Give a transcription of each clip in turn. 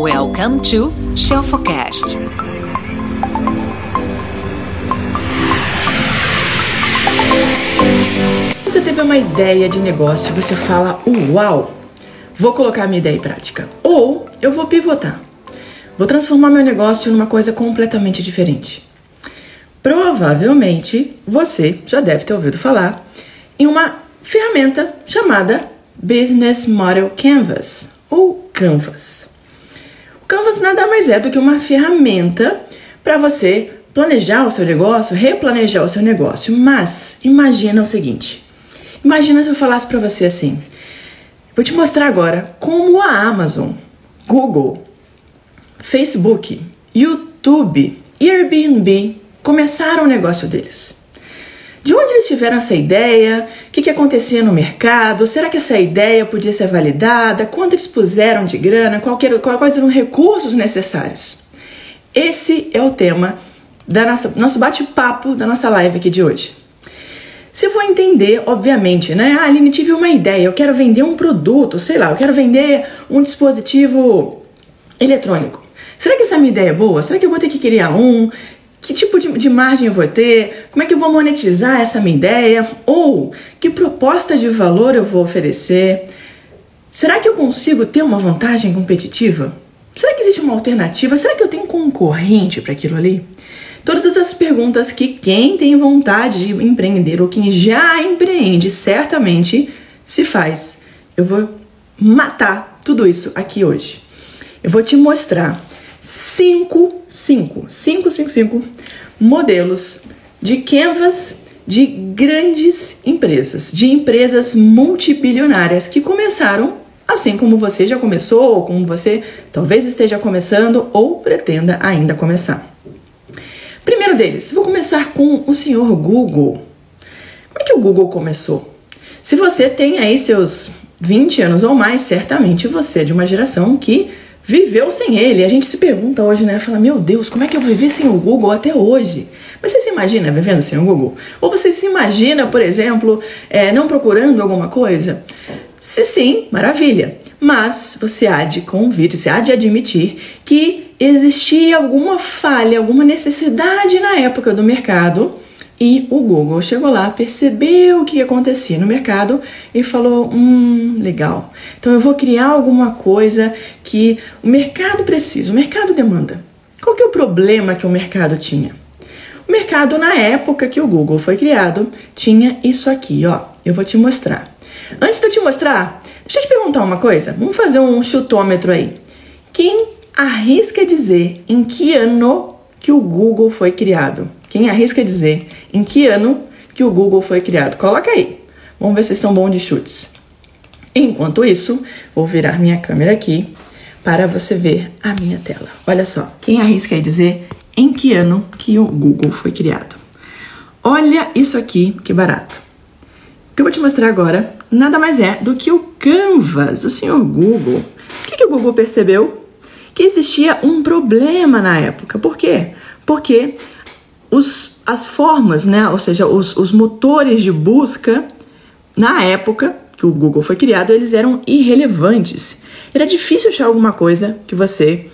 Welcome to Shelfocast. Você teve uma ideia de negócio e você fala, uau, vou colocar minha ideia em prática. Ou eu vou pivotar. Vou transformar meu negócio numa coisa completamente diferente. Provavelmente você já deve ter ouvido falar em uma ferramenta chamada Business Model Canvas ou Canvas. Canvas nada mais é do que uma ferramenta para você planejar o seu negócio, replanejar o seu negócio. Mas imagina o seguinte: imagina se eu falasse para você assim. Vou te mostrar agora como a Amazon, Google, Facebook, YouTube e Airbnb começaram o negócio deles. De onde eles tiveram essa ideia? O que, que acontecia no mercado? Será que essa ideia podia ser validada? Quanto eles puseram de grana? Quais eram os recursos necessários? Esse é o tema da nossa, nosso bate-papo da nossa live aqui de hoje. Você for entender, obviamente, né? Ah, Aline, tive uma ideia, eu quero vender um produto, sei lá, eu quero vender um dispositivo eletrônico. Será que essa minha ideia é boa? Será que eu vou ter que criar um? Que tipo de, de, margem eu vou ter? Como é que eu vou monetizar essa minha ideia? Ou que proposta de valor eu vou oferecer? Será que eu consigo ter uma vantagem competitiva? Será que existe uma alternativa? Será que eu tenho concorrente para aquilo ali? Todas essas perguntas que quem tem vontade de empreender ou quem já empreende certamente se faz. Eu vou matar tudo isso aqui hoje. Eu vou te mostrar cinco, cinco, cinco, cinco, cinco modelos de canvas de grandes empresas, de empresas multibilionárias que começaram assim como você já começou, ou como você talvez esteja começando ou pretenda ainda começar. Primeiro deles, vou começar com o senhor Google. Como é que o Google começou? Se você tem aí seus 20 anos ou mais, certamente você é de uma geração que viveu sem ele. A gente se pergunta hoje, né? Fala, meu Deus, como é que eu vivi sem o Google até hoje? Mas você se imagina vivendo sem o Google? Ou você se imagina, por exemplo, é, não procurando alguma coisa? Se sim, maravilha. Mas você há de convir, você há de admitir que existia alguma falha, alguma necessidade na época do mercado e o Google chegou lá, percebeu o que acontecia no mercado e falou: hum, legal. Então eu vou criar alguma coisa que o mercado precisa, o mercado demanda. Qual que é o problema que o mercado tinha? O mercado, na época que o Google foi criado, tinha isso aqui, ó. Eu vou te mostrar. Antes de eu te mostrar, deixa eu te perguntar uma coisa. Vamos fazer um chutômetro aí. Quem arrisca dizer em que ano que o Google foi criado? Quem arrisca dizer em que ano que o Google foi criado? Coloca aí. Vamos ver se estão bons de chutes. Enquanto isso, vou virar minha câmera aqui para você ver a minha tela. Olha só, quem arrisca aí dizer em que ano que o Google foi criado? Olha isso aqui, que barato. O que eu vou te mostrar agora nada mais é do que o Canvas do senhor Google. O que, que o Google percebeu? Que existia um problema na época. Por quê? Porque os, as formas, né, ou seja, os, os motores de busca, na época que o Google foi criado, eles eram irrelevantes. Era difícil achar alguma coisa que você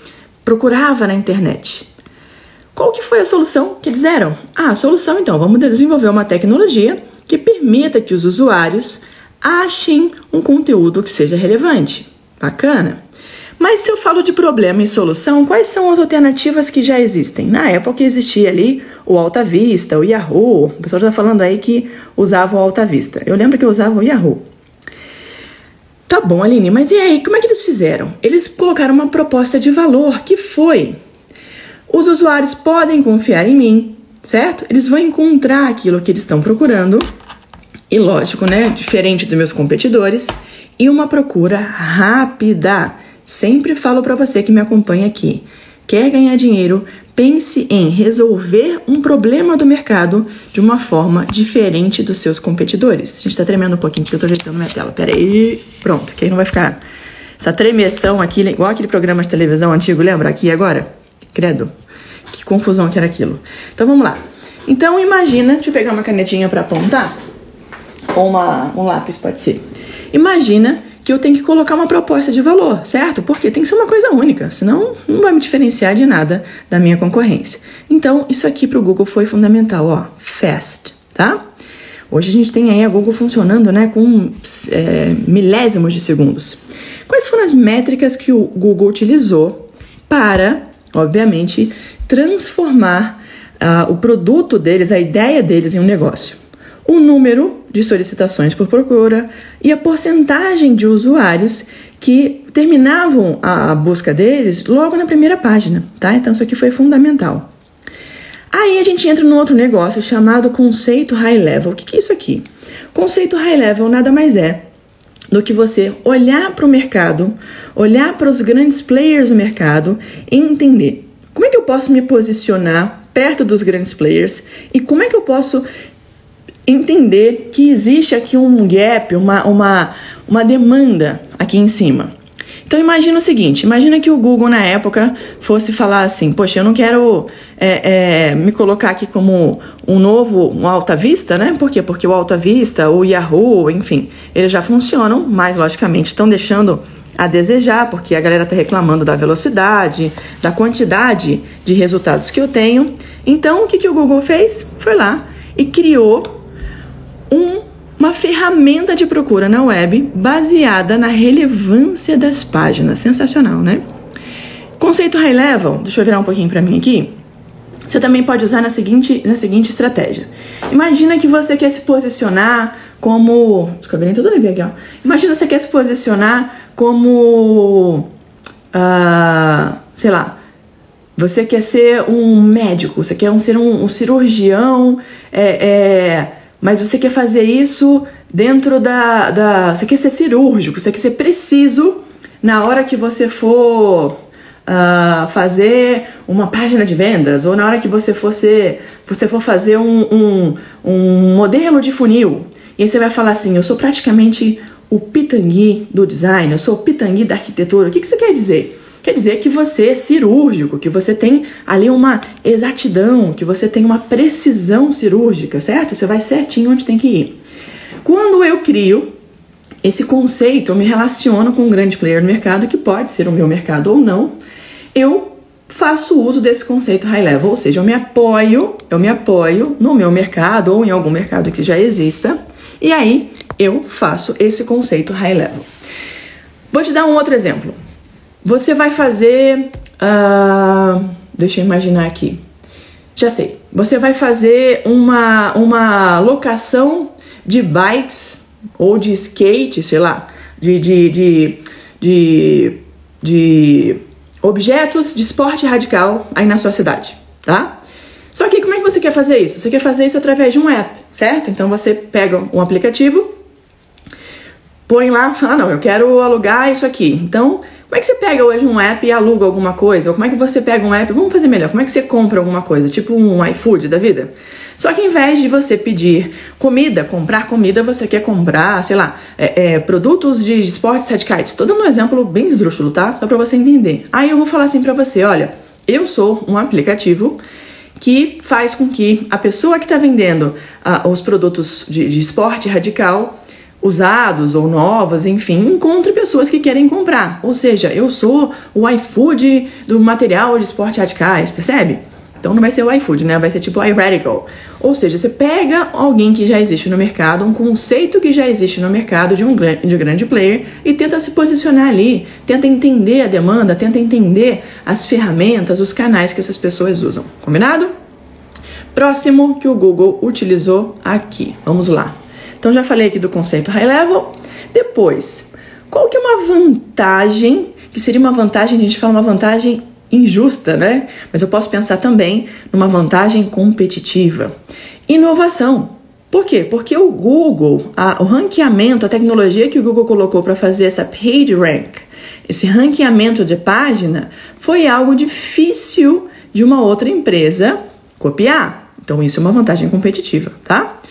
procurava na internet. Qual que foi a solução que eles deram? Ah, a solução então, vamos desenvolver uma tecnologia que permita que os usuários achem um conteúdo que seja relevante. Bacana? Mas se eu falo de problema e solução, quais são as alternativas que já existem? Na época existia ali o Alta Vista, o Yahoo. O pessoal está falando aí que usava o Alta Vista. Eu lembro que eu usava o Yahoo. Tá bom, Aline, mas e aí, como é que eles fizeram? Eles colocaram uma proposta de valor que foi: os usuários podem confiar em mim, certo? Eles vão encontrar aquilo que eles estão procurando, e lógico, né? Diferente dos meus competidores, e uma procura rápida. Sempre falo para você que me acompanha aqui. Quer ganhar dinheiro? Pense em resolver um problema do mercado de uma forma diferente dos seus competidores. A gente tá tremendo um pouquinho porque eu tô ajeitando minha tela. Pera aí. Pronto, que aí não vai ficar essa tremeção aqui, igual aquele programa de televisão antigo, lembra? Aqui agora? Credo. Que confusão que era aquilo. Então vamos lá. Então imagina, deixa eu pegar uma canetinha para apontar. Ou uma, um lápis, pode ser. Imagina que eu tenho que colocar uma proposta de valor, certo? Porque tem que ser uma coisa única, senão não vai me diferenciar de nada da minha concorrência. Então, isso aqui para o Google foi fundamental, ó, fast, tá? Hoje a gente tem aí a Google funcionando, né, com é, milésimos de segundos. Quais foram as métricas que o Google utilizou para, obviamente, transformar uh, o produto deles, a ideia deles em um negócio? O número de solicitações por procura e a porcentagem de usuários que terminavam a busca deles logo na primeira página, tá? Então isso aqui foi fundamental. Aí a gente entra num outro negócio chamado conceito high level. O que é isso aqui? Conceito high level nada mais é do que você olhar para o mercado, olhar para os grandes players do mercado e entender como é que eu posso me posicionar perto dos grandes players e como é que eu posso entender que existe aqui um gap, uma, uma, uma demanda aqui em cima. Então imagina o seguinte, imagina que o Google na época fosse falar assim, poxa, eu não quero é, é, me colocar aqui como um novo, um Alta Vista, né? Por quê? Porque o Alta Vista, o Yahoo, enfim, eles já funcionam, mas logicamente estão deixando a desejar, porque a galera está reclamando da velocidade, da quantidade de resultados que eu tenho. Então, o que, que o Google fez? Foi lá e criou um, uma ferramenta de procura na web baseada na relevância das páginas. Sensacional, né? Conceito high level, deixa eu virar um pouquinho para mim aqui. Você também pode usar na seguinte, na seguinte estratégia. Imagina que você quer se posicionar como. Descobri tudo bem aqui, ó. Imagina que você quer se posicionar como. Uh, sei lá. Você quer ser um médico, você quer um, ser um, um cirurgião, é, é mas você quer fazer isso dentro da, da. Você quer ser cirúrgico, você quer ser preciso na hora que você for uh, fazer uma página de vendas, ou na hora que você for, ser, você for fazer um, um, um modelo de funil. E aí você vai falar assim: eu sou praticamente o pitangui do design, eu sou o pitangui da arquitetura. O que, que você quer dizer? Quer dizer que você é cirúrgico, que você tem ali uma exatidão, que você tem uma precisão cirúrgica, certo? Você vai certinho onde tem que ir. Quando eu crio esse conceito, eu me relaciono com um grande player no mercado, que pode ser o meu mercado ou não, eu faço uso desse conceito high level, ou seja, eu me apoio, eu me apoio no meu mercado ou em algum mercado que já exista, e aí eu faço esse conceito high level. Vou te dar um outro exemplo. Você vai fazer. Uh, deixa eu imaginar aqui. Já sei. Você vai fazer uma, uma locação de bikes ou de skate, sei lá, de, de, de, de, de objetos de esporte radical aí na sua cidade, tá? Só que como é que você quer fazer isso? Você quer fazer isso através de um app, certo? Então você pega um aplicativo, põe lá, fala, ah, não, eu quero alugar isso aqui. Então como é que você pega hoje um app e aluga alguma coisa? Ou como é que você pega um app? Vamos fazer melhor. Como é que você compra alguma coisa? Tipo um iFood da vida? Só que em vez de você pedir comida, comprar comida, você quer comprar, sei lá, é, é, produtos de esportes radicais. Estou dando um exemplo bem esdrúxulo, tá? Só para você entender. Aí eu vou falar assim para você: olha, eu sou um aplicativo que faz com que a pessoa que está vendendo uh, os produtos de, de esporte radical usados ou novos, enfim, encontre pessoas que querem comprar. Ou seja, eu sou o iFood do material de esporte radicais, percebe? Então não vai ser o iFood, né? Vai ser tipo o iRadical. Ou seja, você pega alguém que já existe no mercado, um conceito que já existe no mercado de um de um grande player e tenta se posicionar ali, tenta entender a demanda, tenta entender as ferramentas, os canais que essas pessoas usam. Combinado? Próximo que o Google utilizou aqui. Vamos lá. Então já falei aqui do conceito high level. Depois, qual que é uma vantagem, que seria uma vantagem, a gente fala uma vantagem injusta, né? Mas eu posso pensar também numa vantagem competitiva. Inovação. Por quê? Porque o Google, a, o ranqueamento, a tecnologia que o Google colocou para fazer essa page rank, esse ranqueamento de página, foi algo difícil de uma outra empresa copiar. Então isso é uma vantagem competitiva, tá?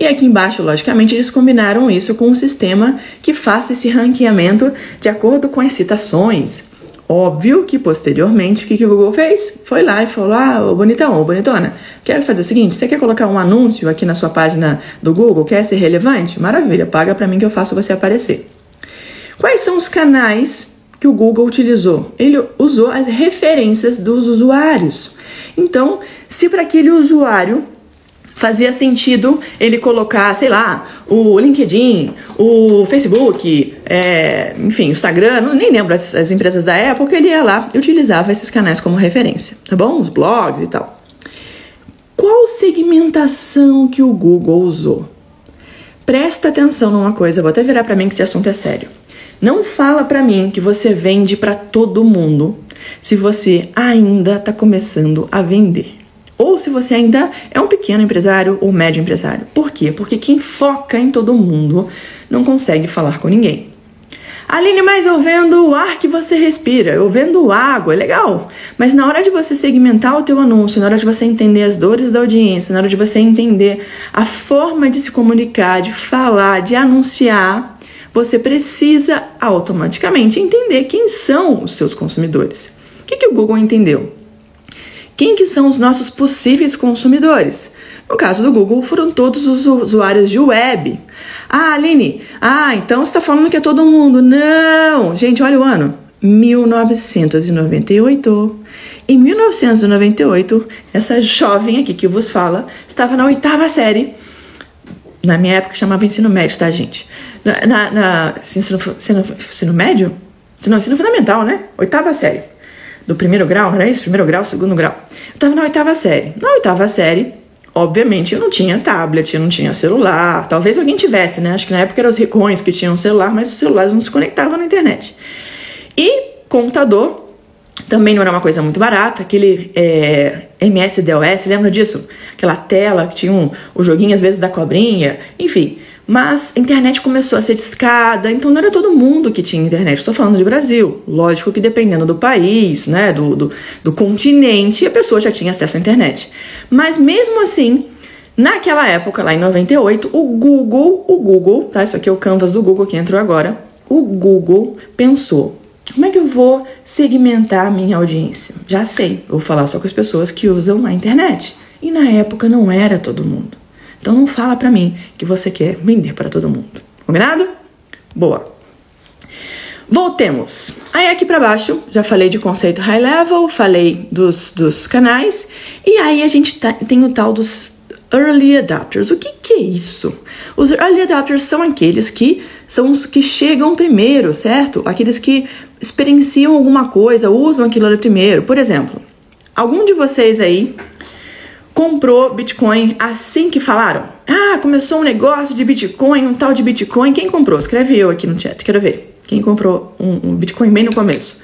E aqui embaixo, logicamente, eles combinaram isso com um sistema que faça esse ranqueamento de acordo com as citações. Óbvio que posteriormente o que, que o Google fez? Foi lá e falou: Ah, ô bonitão, ô bonitona, quer fazer o seguinte: você quer colocar um anúncio aqui na sua página do Google? Quer ser relevante? Maravilha, paga para mim que eu faço você aparecer. Quais são os canais que o Google utilizou? Ele usou as referências dos usuários. Então, se para aquele usuário fazia sentido ele colocar, sei lá, o LinkedIn, o Facebook, é, enfim, o Instagram, não, nem lembro as, as, empresas da época, ele ia lá e utilizava esses canais como referência, tá bom? Os blogs e tal. Qual segmentação que o Google usou? Presta atenção numa coisa, vou até virar para mim que esse assunto é sério. Não fala para mim que você vende para todo mundo se você ainda está começando a vender ou se você ainda é um pequeno empresário ou médio empresário. Por quê? Porque quem foca em todo mundo não consegue falar com ninguém. Aline, mas eu vendo o ar que você respira, eu vendo água, é legal. Mas na hora de você segmentar o teu anúncio, na hora de você entender as dores da audiência, na hora de você entender a forma de se comunicar, de falar, de anunciar, você precisa automaticamente entender quem são os seus consumidores. O que, que o Google entendeu? Quem que são os nossos possíveis consumidores? No caso do Google, foram todos os usuários de web. Ah, Aline, ah, então você está falando que é todo mundo. Não! Gente, olha o ano. 1998. Em 1998, essa jovem aqui que vos fala estava na oitava série. Na minha época chamava ensino médio, tá, gente? Na, na, na ensino, ensino, ensino médio? Não, ensino fundamental, né? Oitava série do primeiro grau, era isso? Primeiro grau, segundo grau. Eu estava na oitava série. Na oitava série, obviamente, eu não tinha tablet, eu não tinha celular. Talvez alguém tivesse, né? Acho que na época eram os ricões que tinham celular, mas os celulares não se conectavam na internet. E computador também não era uma coisa muito barata, aquele é, MS-DOS, lembra disso? Aquela tela que tinha um, o joguinho às vezes da cobrinha, enfim. Mas a internet começou a ser discada, então não era todo mundo que tinha internet. Estou falando de Brasil. Lógico que dependendo do país, né, do, do, do continente, a pessoa já tinha acesso à internet. Mas mesmo assim, naquela época, lá em 98, o Google, o Google, tá? Isso aqui é o canvas do Google que entrou agora. O Google pensou: como é que eu vou segmentar a minha audiência? Já sei, vou falar só com as pessoas que usam a internet. E na época não era todo mundo. Então não fala para mim que você quer vender para todo mundo. Combinado? Boa. Voltemos. Aí aqui para baixo, já falei de conceito high level, falei dos, dos canais, e aí a gente tá, tem o tal dos early adopters. O que, que é isso? Os early adopters são aqueles que são os que chegam primeiro, certo? Aqueles que experienciam alguma coisa, usam aquilo ali primeiro. Por exemplo, algum de vocês aí comprou Bitcoin assim que falaram? Ah, começou um negócio de Bitcoin, um tal de Bitcoin. Quem comprou? Escreve eu aqui no chat, quero ver. Quem comprou um, um Bitcoin bem no começo?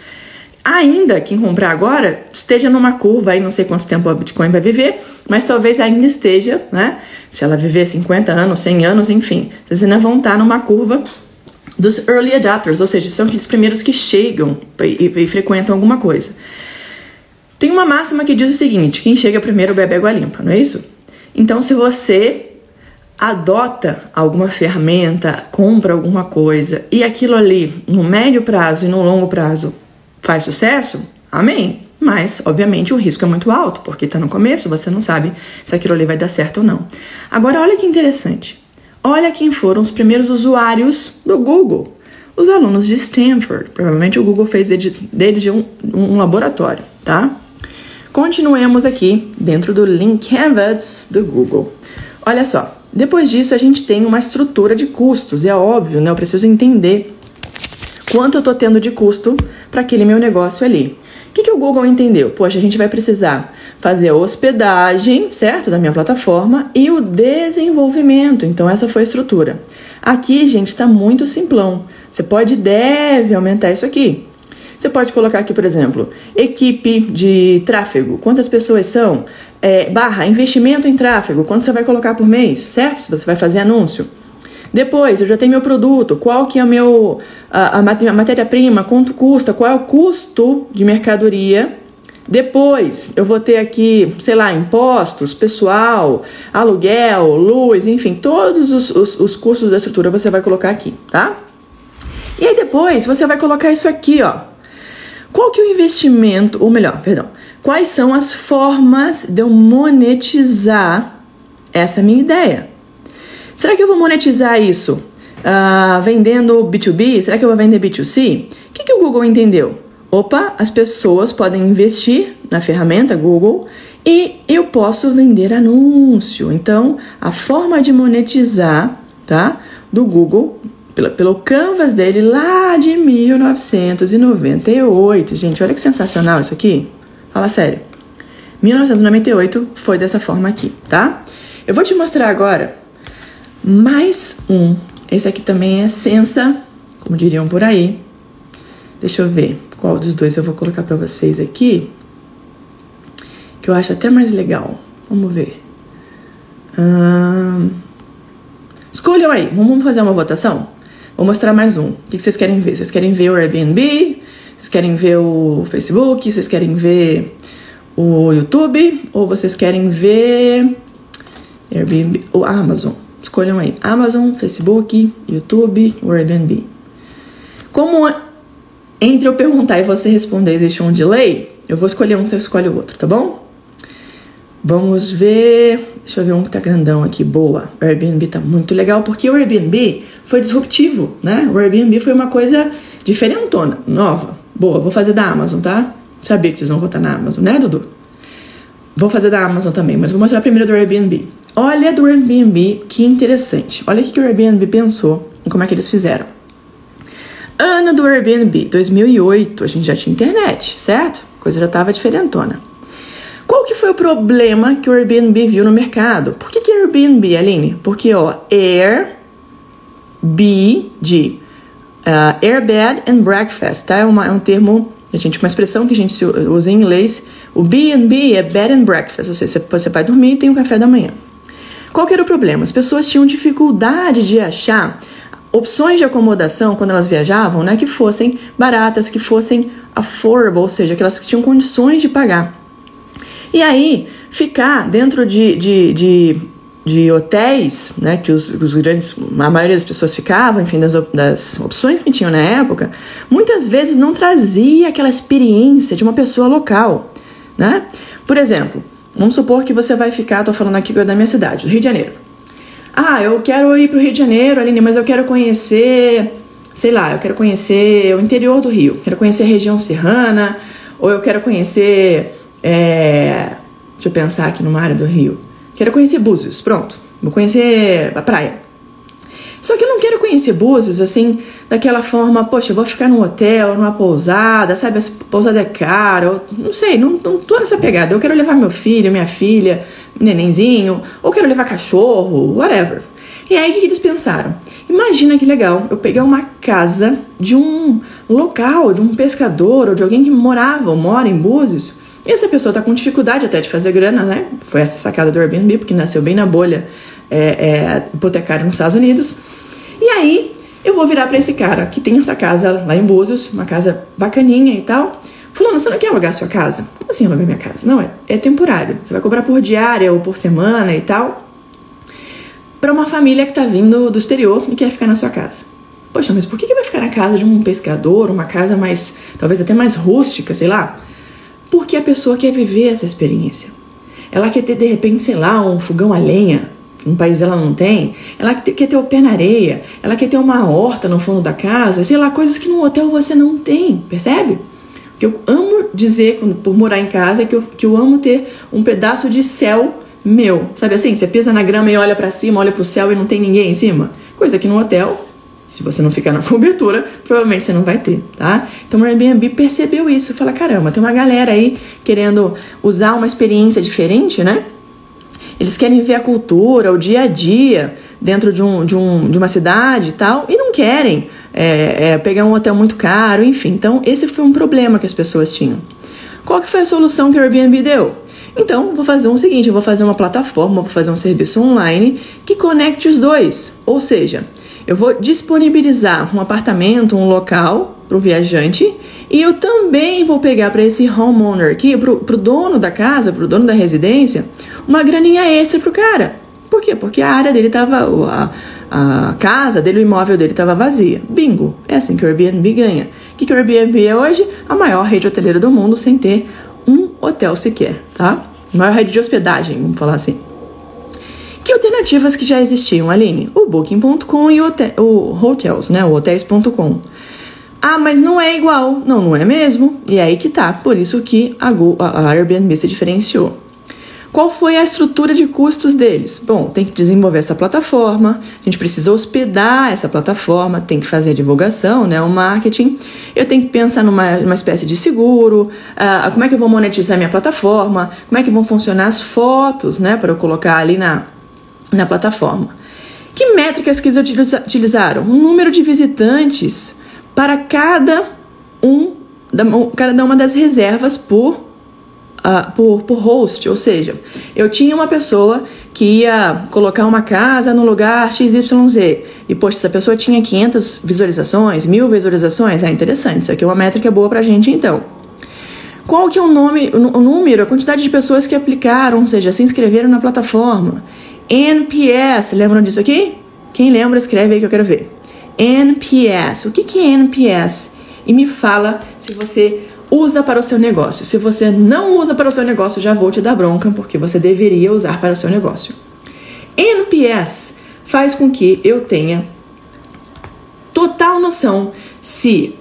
Ainda quem comprar agora esteja numa curva aí, não sei quanto tempo a Bitcoin vai viver, mas talvez ainda esteja, né? Se ela viver 50 anos, 100 anos, enfim, vocês ainda vão estar numa curva dos early adopters, ou seja, são aqueles primeiros que chegam e, e, e frequentam alguma coisa. Tem uma máxima que diz o seguinte: quem chega primeiro bebe água limpa, não é isso? Então, se você adota alguma ferramenta, compra alguma coisa e aquilo ali no médio prazo e no longo prazo faz sucesso, amém. Mas, obviamente, o risco é muito alto, porque está no começo, você não sabe se aquilo ali vai dar certo ou não. Agora, olha que interessante. Olha quem foram os primeiros usuários do Google. Os alunos de Stanford. Provavelmente o Google fez deles um, um laboratório, tá? Continuemos aqui dentro do Link Canvas do Google. Olha só, depois disso a gente tem uma estrutura de custos, e é óbvio, né? Eu preciso entender quanto eu estou tendo de custo para aquele meu negócio ali. O que, que o Google entendeu? Poxa, a gente vai precisar fazer a hospedagem, certo? Da minha plataforma e o desenvolvimento. Então, essa foi a estrutura. Aqui, gente, está muito simplão. Você pode deve aumentar isso aqui. Você pode colocar aqui, por exemplo, equipe de tráfego. Quantas pessoas são? É, barra, investimento em tráfego. Quanto você vai colocar por mês, certo? Se você vai fazer anúncio. Depois, eu já tenho meu produto. Qual que é o meu, a, a matéria-prima? Quanto custa? Qual é o custo de mercadoria? Depois, eu vou ter aqui, sei lá, impostos, pessoal, aluguel, luz, enfim, todos os, os, os custos da estrutura você vai colocar aqui, tá? E aí depois, você vai colocar isso aqui, ó qual que é o investimento, ou melhor, perdão, quais são as formas de eu monetizar essa minha ideia? Será que eu vou monetizar isso uh, vendendo B2B? Será que eu vou vender B2C? O que, que o Google entendeu? Opa, as pessoas podem investir na ferramenta Google e eu posso vender anúncio. Então, a forma de monetizar, tá? Do Google pelo, pelo canvas dele lá de 1998. Gente, olha que sensacional isso aqui. Fala sério. 1998 foi dessa forma aqui, tá? Eu vou te mostrar agora mais um. Esse aqui também é sensa, como diriam por aí. Deixa eu ver qual dos dois eu vou colocar para vocês aqui que eu acho até mais legal. Vamos ver. Hum... Escolham aí, vamos fazer uma votação? Vou mostrar mais um. O que vocês querem ver? Vocês querem ver o Airbnb? Vocês querem ver o Facebook? Vocês querem ver o YouTube? Ou vocês querem ver Airbnb ou Amazon? Escolham aí. Amazon, Facebook, YouTube ou Airbnb. Como entre eu perguntar e você responder e deixar um delay, eu vou escolher um, você escolhe o outro, tá bom? Vamos ver. Deixa eu ver um que tá grandão aqui. Boa. O Airbnb tá muito legal porque o Airbnb foi disruptivo, né? O Airbnb foi uma coisa diferentona, nova. Boa, vou fazer da Amazon, tá? Sabia que vocês vão votar na Amazon, né, Dudu? Vou fazer da Amazon também, mas vou mostrar primeiro do Airbnb. Olha do Airbnb, que interessante. Olha o que o Airbnb pensou e como é que eles fizeram. Ano do Airbnb, 2008, a gente já tinha internet, certo? A coisa já estava diferentona. Qual que foi o problema que o Airbnb viu no mercado? Por que, que Airbnb, Aline? Porque, ó, Air, B, de uh, Air Bed and Breakfast, tá? É, uma, é um termo, a gente, uma expressão que a gente usa em inglês. O B&B é Bed and Breakfast, ou seja, você vai dormir e tem o um café da manhã. Qual que era o problema? As pessoas tinham dificuldade de achar opções de acomodação quando elas viajavam, né, que fossem baratas, que fossem affordable, ou seja, que elas tinham condições de pagar. E aí, ficar dentro de, de, de, de hotéis, né, que os, os, grandes, a maioria das pessoas ficavam, enfim, das, das opções que tinham na época, muitas vezes não trazia aquela experiência de uma pessoa local, né? Por exemplo, vamos supor que você vai ficar, tô falando aqui da minha cidade, do Rio de Janeiro. Ah, eu quero ir para o Rio de Janeiro, Aline, mas eu quero conhecer, sei lá, eu quero conhecer o interior do Rio, quero conhecer a região serrana, ou eu quero conhecer é, deixa eu pensar aqui numa área do Rio. Quero conhecer Búzios, pronto. Vou conhecer a praia. Só que eu não quero conhecer Búzios assim, daquela forma, poxa, eu vou ficar num hotel, numa pousada, sabe? Essa pousada é cara, ou, não sei, não, não tô nessa pegada. Eu quero levar meu filho, minha filha, nenenzinho, ou quero levar cachorro, whatever. E aí o que eles pensaram? Imagina que legal, eu pegar uma casa de um local, de um pescador ou de alguém que morava ou mora em Búzios e essa pessoa está com dificuldade até de fazer grana, né? Foi essa sacada do Airbnb, porque nasceu bem na bolha é, é, hipotecária nos Estados Unidos. E aí eu vou virar para esse cara que tem essa casa lá em Búzios, uma casa bacaninha e tal. Fulano, você não quer alugar sua casa? Como assim alugar minha casa? Não, é, é temporário. Você vai cobrar por diária ou por semana e tal. Para uma família que está vindo do exterior e quer ficar na sua casa. Poxa, mas por que, que vai ficar na casa de um pescador, uma casa mais, talvez até mais rústica, sei lá? Porque a pessoa quer viver essa experiência. Ela quer ter, de repente, sei lá, um fogão a lenha, um país ela não tem. Ela quer ter o pé na areia. Ela quer ter uma horta no fundo da casa. Sei lá, coisas que no hotel você não tem, percebe? O que eu amo dizer por morar em casa é que eu, que eu amo ter um pedaço de céu meu. Sabe assim? Você pisa na grama e olha para cima, olha para o céu e não tem ninguém em cima. Coisa que no hotel se você não ficar na cobertura, provavelmente você não vai ter, tá? Então o Airbnb percebeu isso, fala caramba, tem uma galera aí querendo usar uma experiência diferente, né? Eles querem ver a cultura, o dia a dia dentro de, um, de, um, de uma cidade e tal, e não querem é, é, pegar um hotel muito caro, enfim. Então esse foi um problema que as pessoas tinham. Qual que foi a solução que o Airbnb deu? Então, vou fazer o seguinte, eu vou fazer uma plataforma, vou fazer um serviço online que conecte os dois. Ou seja, eu vou disponibilizar um apartamento, um local para o viajante e eu também vou pegar para esse homeowner aqui, para o dono da casa, para o dono da residência, uma graninha extra para o cara. Por quê? Porque a área dele estava, a, a, casa dele, o imóvel dele estava vazia. Bingo! É assim que o Airbnb ganha. O que, que o Airbnb é hoje? A maior rede hoteleira do mundo sem ter um hotel sequer, tá? Maior rede de hospedagem, vamos falar assim Que alternativas que já existiam, Aline? O Booking.com e o, o Hotels, né? O Hotels.com. Ah, mas não é igual. Não, não é mesmo. E é aí que tá. Por isso que a, a Airbnb se diferenciou. Qual foi a estrutura de custos deles? Bom, tem que desenvolver essa plataforma, a gente precisa hospedar essa plataforma, tem que fazer a divulgação, né, o marketing. Eu tenho que pensar numa, numa espécie de seguro, uh, como é que eu vou monetizar minha plataforma, como é que vão funcionar as fotos, né, para eu colocar ali na, na plataforma. Que métricas que eles utilizaram? Um número de visitantes para cada um, cada uma das reservas por uh, por, por host, ou seja, eu tinha uma pessoa que ia colocar uma casa no lugar XYZ e, poxa, essa pessoa tinha 500 visualizações, mil visualizações, é interessante, isso aqui é uma métrica boa pra gente então. Qual que é o nome, o número, a quantidade de pessoas que aplicaram, ou seja, se inscreveram na plataforma? NPS, lembram disso aqui? Quem lembra, escreve aí que eu quero ver. NPS, o que, que é NPS? E me fala se você usa para o seu negócio. Se você não usa para o seu negócio, já vou te dar bronca, porque você deveria usar para o seu negócio. NPS faz com que eu tenha total noção se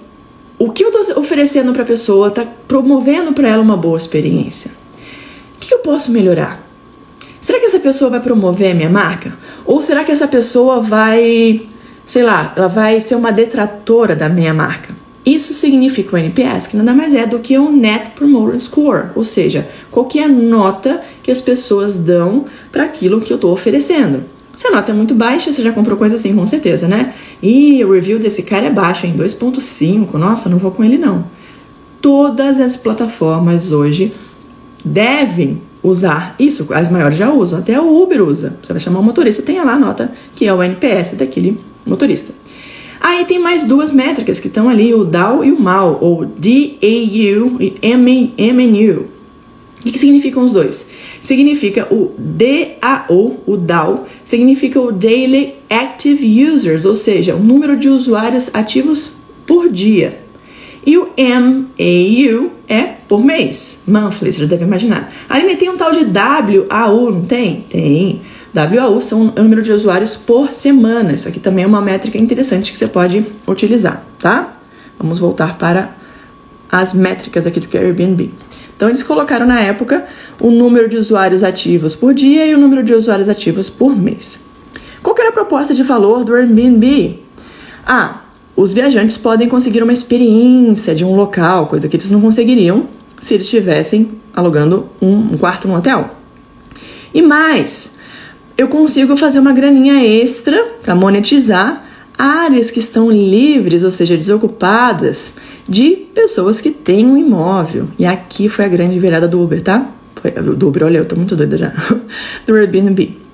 o que eu estou oferecendo para a pessoa está promovendo para ela uma boa experiência. O que eu posso melhorar? Será que essa pessoa vai promover a minha marca? Ou será que essa pessoa vai, sei lá, ela vai ser uma detratora da minha marca? Isso significa o NPS, que nada mais é do que o Net Promoter Score, ou seja, qual é a nota que as pessoas dão para aquilo que eu estou oferecendo. Se a nota é muito baixa, você já comprou coisa assim, com certeza, né? E o review desse cara é baixo, em 2.5, nossa, não vou com ele não. Todas as plataformas hoje devem usar isso, as maiores já usam, até o Uber usa. Você vai chamar o motorista, tem lá a nota que é o NPS daquele motorista. Aí tem mais duas métricas que estão ali, o DAO e o MAU, ou DAU e MNU. O que, que significam os dois? Significa o DAO, o DAO, significa o Daily Active Users, ou seja, o número de usuários ativos por dia. E o MAU é por mês, monthly, você já deve imaginar. Ali tem um tal de WAU, não tem? Tem. WAU são o número de usuários por semana. Isso aqui também é uma métrica interessante que você pode utilizar, tá? Vamos voltar para as métricas aqui do Airbnb. Então eles colocaram na época o número de usuários ativos por dia e o número de usuários ativos por mês. Qual era a proposta de valor do Airbnb? Ah, os viajantes podem conseguir uma experiência de um local, coisa que eles não conseguiriam se eles estivessem alugando um, quarto num hotel. E mais, eu consigo fazer uma graninha extra para monetizar áreas que estão livres, ou seja, desocupadas, de pessoas que têm um imóvel. E aqui foi a grande virada do Uber, tá? Foi, do Uber, olha, eu tô muito doida já. do Airbnb.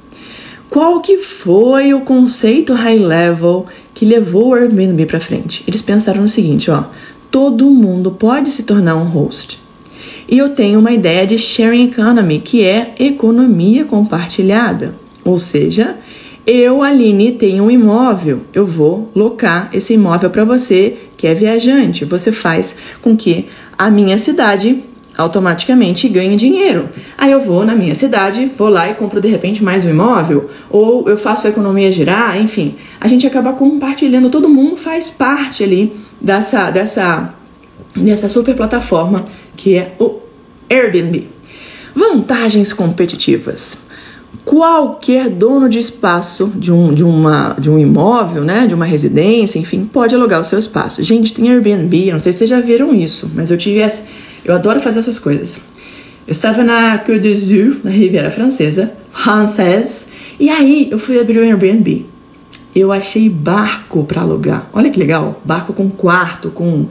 Qual que foi o conceito high level que levou o Airbnb para frente? Eles pensaram no seguinte, ó, todo mundo pode se tornar um host. E eu tenho uma ideia de sharing economy, que é economia compartilhada. Ou seja, eu, Aline, tenho um imóvel, eu vou locar esse imóvel para você que é viajante. Você faz com que a minha cidade automaticamente ganhe dinheiro. Aí eu vou na minha cidade, vou lá e compro de repente mais um imóvel, ou eu faço a economia girar, enfim. A gente acaba compartilhando, todo mundo faz parte ali dessa, dessa, dessa super plataforma que é o Airbnb. Vantagens competitivas qualquer dono de espaço de um, de, uma, de um imóvel, né, de uma residência, enfim, pode alugar o seu espaço. Gente, tem Airbnb, não sei se vocês já viram isso, mas eu tive essa, eu adoro fazer essas coisas. Eu estava na Côte d'Azur, na Riviera Francesa, Française, e aí eu fui abrir o Airbnb eu achei barco para alugar. Olha que legal, barco com quarto, com,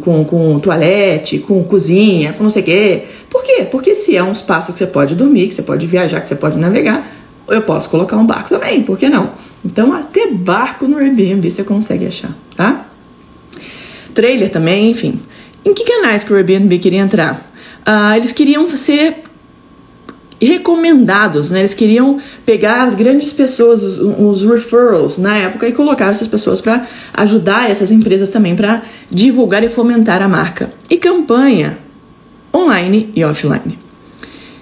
com, com toalete, com cozinha, com não sei o quê. Por quê? Porque se é um espaço que você pode dormir, que você pode viajar, que você pode navegar, eu posso colocar um barco também, por que não? Então até barco no Airbnb você consegue achar, tá? Trailer também, enfim. Em que canais que o Airbnb queria entrar? Ah, eles queriam ser recomendados, né? Eles queriam pegar as grandes pessoas, os, os referrals na época e colocar essas pessoas para ajudar essas empresas também para divulgar e fomentar a marca. E campanha online e offline.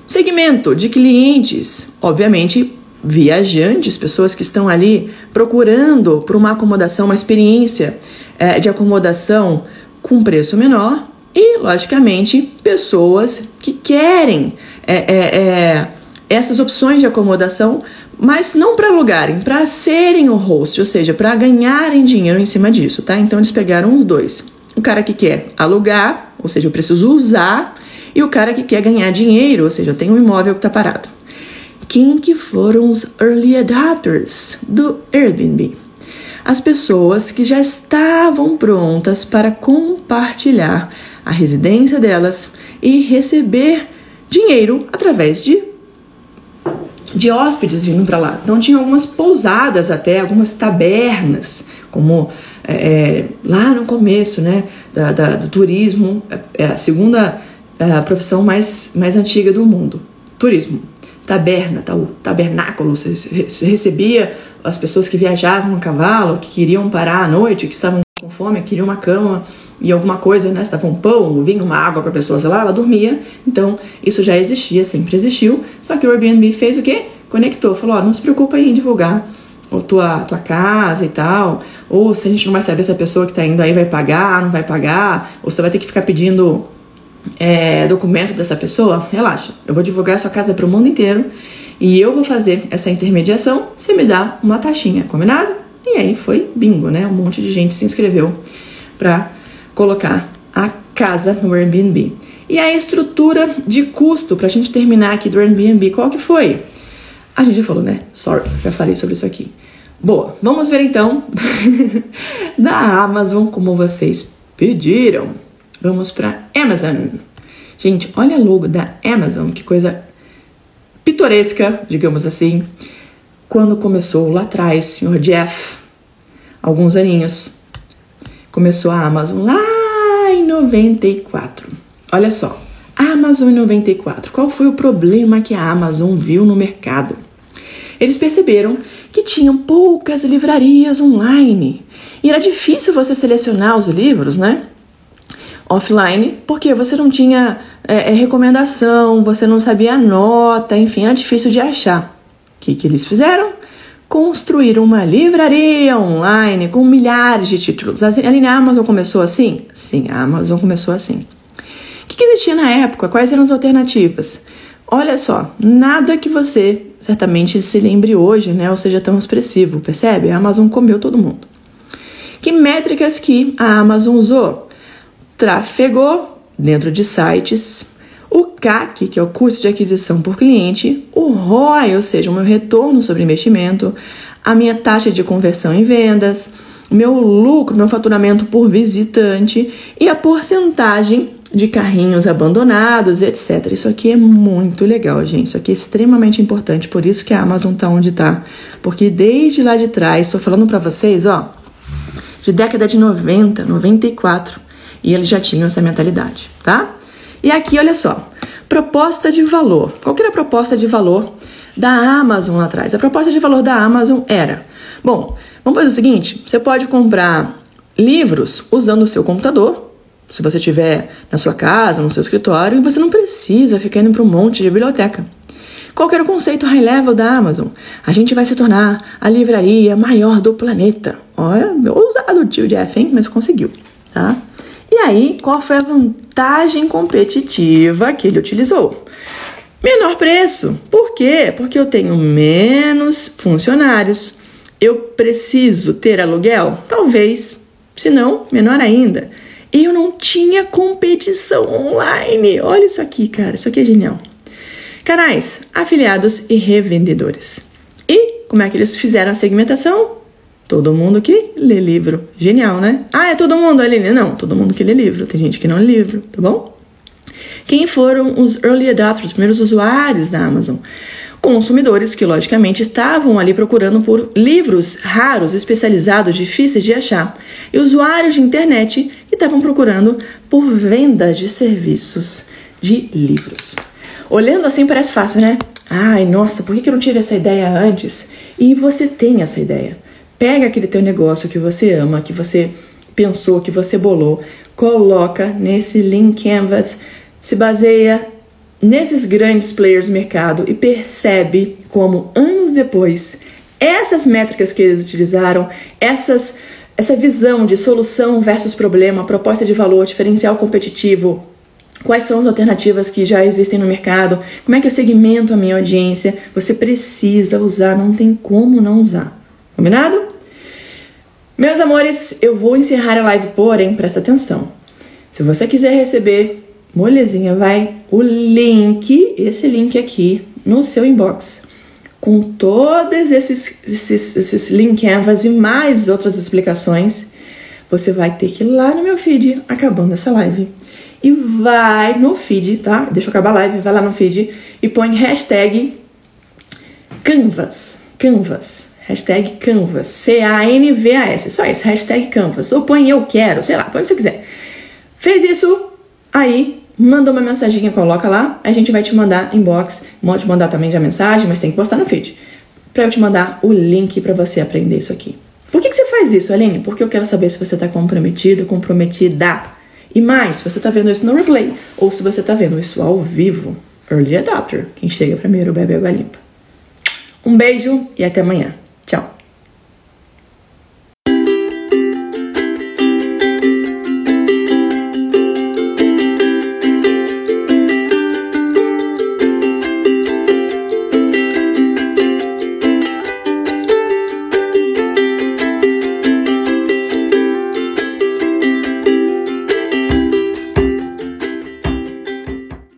Segmento de clientes, obviamente, viajantes, pessoas que estão ali procurando por uma acomodação, uma experiência é, de acomodação com preço menor, e, logicamente, pessoas que querem é, é, é essas opções de acomodação, mas não para alugarem, para serem o host, ou seja, para ganharem dinheiro em cima disso, tá? Então eles pegaram os dois. O cara que quer alugar, ou seja, eu preciso usar, e o cara que quer ganhar dinheiro, ou seja, eu tenho um imóvel que está parado. Quem que foram os early adopters do Airbnb? As pessoas que já estavam prontas para compartilhar a residência delas e receber dinheiro através de de hóspedes vindo para lá. Então tinha algumas pousadas até, algumas tabernas, como é, é, lá no começo, né, da, da, do turismo, é a segunda é, a profissão mais, mais antiga do mundo, turismo. Taberna, tabernáculo, você recebia as pessoas que viajavam a cavalo, que queriam parar à noite, que estavam com fome, queriam uma cama e alguma coisa, né? Estava um pão, um vinho, uma água para a pessoa, sei lá, ela dormia. Então, isso já existia, sempre existiu. Só que o Airbnb fez o quê? Conectou, falou: ó, não se preocupa em divulgar a tua, tua casa e tal. Ou se a gente não vai saber se a pessoa que está indo aí vai pagar, não vai pagar, ou você vai ter que ficar pedindo é, documento dessa pessoa, relaxa. Eu vou divulgar sua casa para o mundo inteiro e eu vou fazer essa intermediação. Você me dá uma taxinha, combinado? E aí foi bingo, né? Um monte de gente se inscreveu para colocar a casa no Airbnb. E a estrutura de custo, para a gente terminar aqui do Airbnb, qual que foi? A gente já falou, né? Sorry, já falei sobre isso aqui. Boa, vamos ver então da Amazon como vocês pediram. Vamos para Amazon. Gente, olha a logo da Amazon, que coisa pitoresca, digamos assim. Quando começou lá atrás, senhor Jeff, alguns aninhos, começou a Amazon lá em 94. Olha só, Amazon em 94. Qual foi o problema que a Amazon viu no mercado? Eles perceberam que tinham poucas livrarias online e era difícil você selecionar os livros, né? Offline, porque você não tinha é, é recomendação, você não sabia a nota, enfim, era difícil de achar. O que, que eles fizeram? construir uma livraria online com milhares de títulos. Ali na Amazon começou assim? Sim, a Amazon começou assim. O que, que existia na época? Quais eram as alternativas? Olha só, nada que você certamente se lembre hoje, né, ou seja tão expressivo, percebe? A Amazon comeu todo mundo. Que métricas que a Amazon usou? Trafegou dentro de sites, o CAC, que é o custo de aquisição por cliente, o ROI, ou seja, o meu retorno sobre investimento, a minha taxa de conversão em vendas, meu lucro, meu faturamento por visitante e a porcentagem de carrinhos abandonados, etc. Isso aqui é muito legal, gente. Isso aqui é extremamente importante, por isso que a Amazon está onde está. Porque desde lá de trás, estou falando para vocês, ó, de década de 90, 94, e eles já tinham essa mentalidade, tá? E aqui, olha só, proposta de valor. Qual que era a proposta de valor da Amazon lá atrás? A proposta de valor da Amazon era: bom, vamos fazer o seguinte: você pode comprar livros usando o seu computador, se você tiver na sua casa, no seu escritório, e você não precisa ficar indo para um monte de biblioteca. Qual era o conceito high level da Amazon? A gente vai se tornar a livraria maior do planeta. Olha, ousado o tio Jeff, hein? Mas conseguiu, tá? Aí, qual foi a vantagem competitiva que ele utilizou? Menor preço. Por quê? Porque eu tenho menos funcionários. Eu preciso ter aluguel? Talvez. Se não, menor ainda. Eu não tinha competição online. Olha isso aqui, cara. Isso aqui é genial. Canais, afiliados e revendedores. E como é que eles fizeram a segmentação? Todo mundo que lê livro. Genial, né? Ah, é todo mundo, Aline? Não, todo mundo que lê livro. Tem gente que não lê livro, tá bom? Quem foram os early adopters, os primeiros usuários da Amazon? Consumidores que, logicamente, estavam ali procurando por livros raros, especializados, difíceis de achar. E usuários de internet que estavam procurando por vendas de serviços de livros. Olhando assim parece fácil, né? Ai, nossa, por que eu não tive essa ideia antes? E você tem essa ideia. Pega aquele teu negócio que você ama, que você pensou, que você bolou, coloca nesse Lean Canvas, se baseia nesses grandes players do mercado e percebe como anos depois essas métricas que eles utilizaram, essas, essa visão de solução versus problema, proposta de valor, diferencial competitivo, quais são as alternativas que já existem no mercado, como é que eu segmento a minha audiência, você precisa usar, não tem como não usar. Combinado? Meus amores, eu vou encerrar a live, porém, presta atenção. Se você quiser receber molezinha, vai o link, esse link aqui, no seu inbox, com todos esses, esses, esses link canvas e mais outras explicações. Você vai ter que ir lá no meu feed, acabando essa live, e vai no feed, tá? Deixa eu acabar a live, vai lá no feed e põe hashtag Canvas. Canvas. Hashtag Canvas. C-A-N-V-A-S. Só isso, hashtag Canvas. Ou põe eu quero, sei lá, põe o que você quiser. Fez isso, aí manda uma mensaginha, coloca lá, a gente vai te mandar inbox, pode mandar também já mensagem, mas tem que postar no feed, para eu te mandar o link para você aprender isso aqui. Por que, que você faz isso, Aline? Porque eu quero saber se você está comprometido, comprometida. E mais, se você está vendo isso no replay ou se você está vendo isso ao vivo, early adopter, quem chega primeiro bebe água limpa. Um beijo e até amanhã.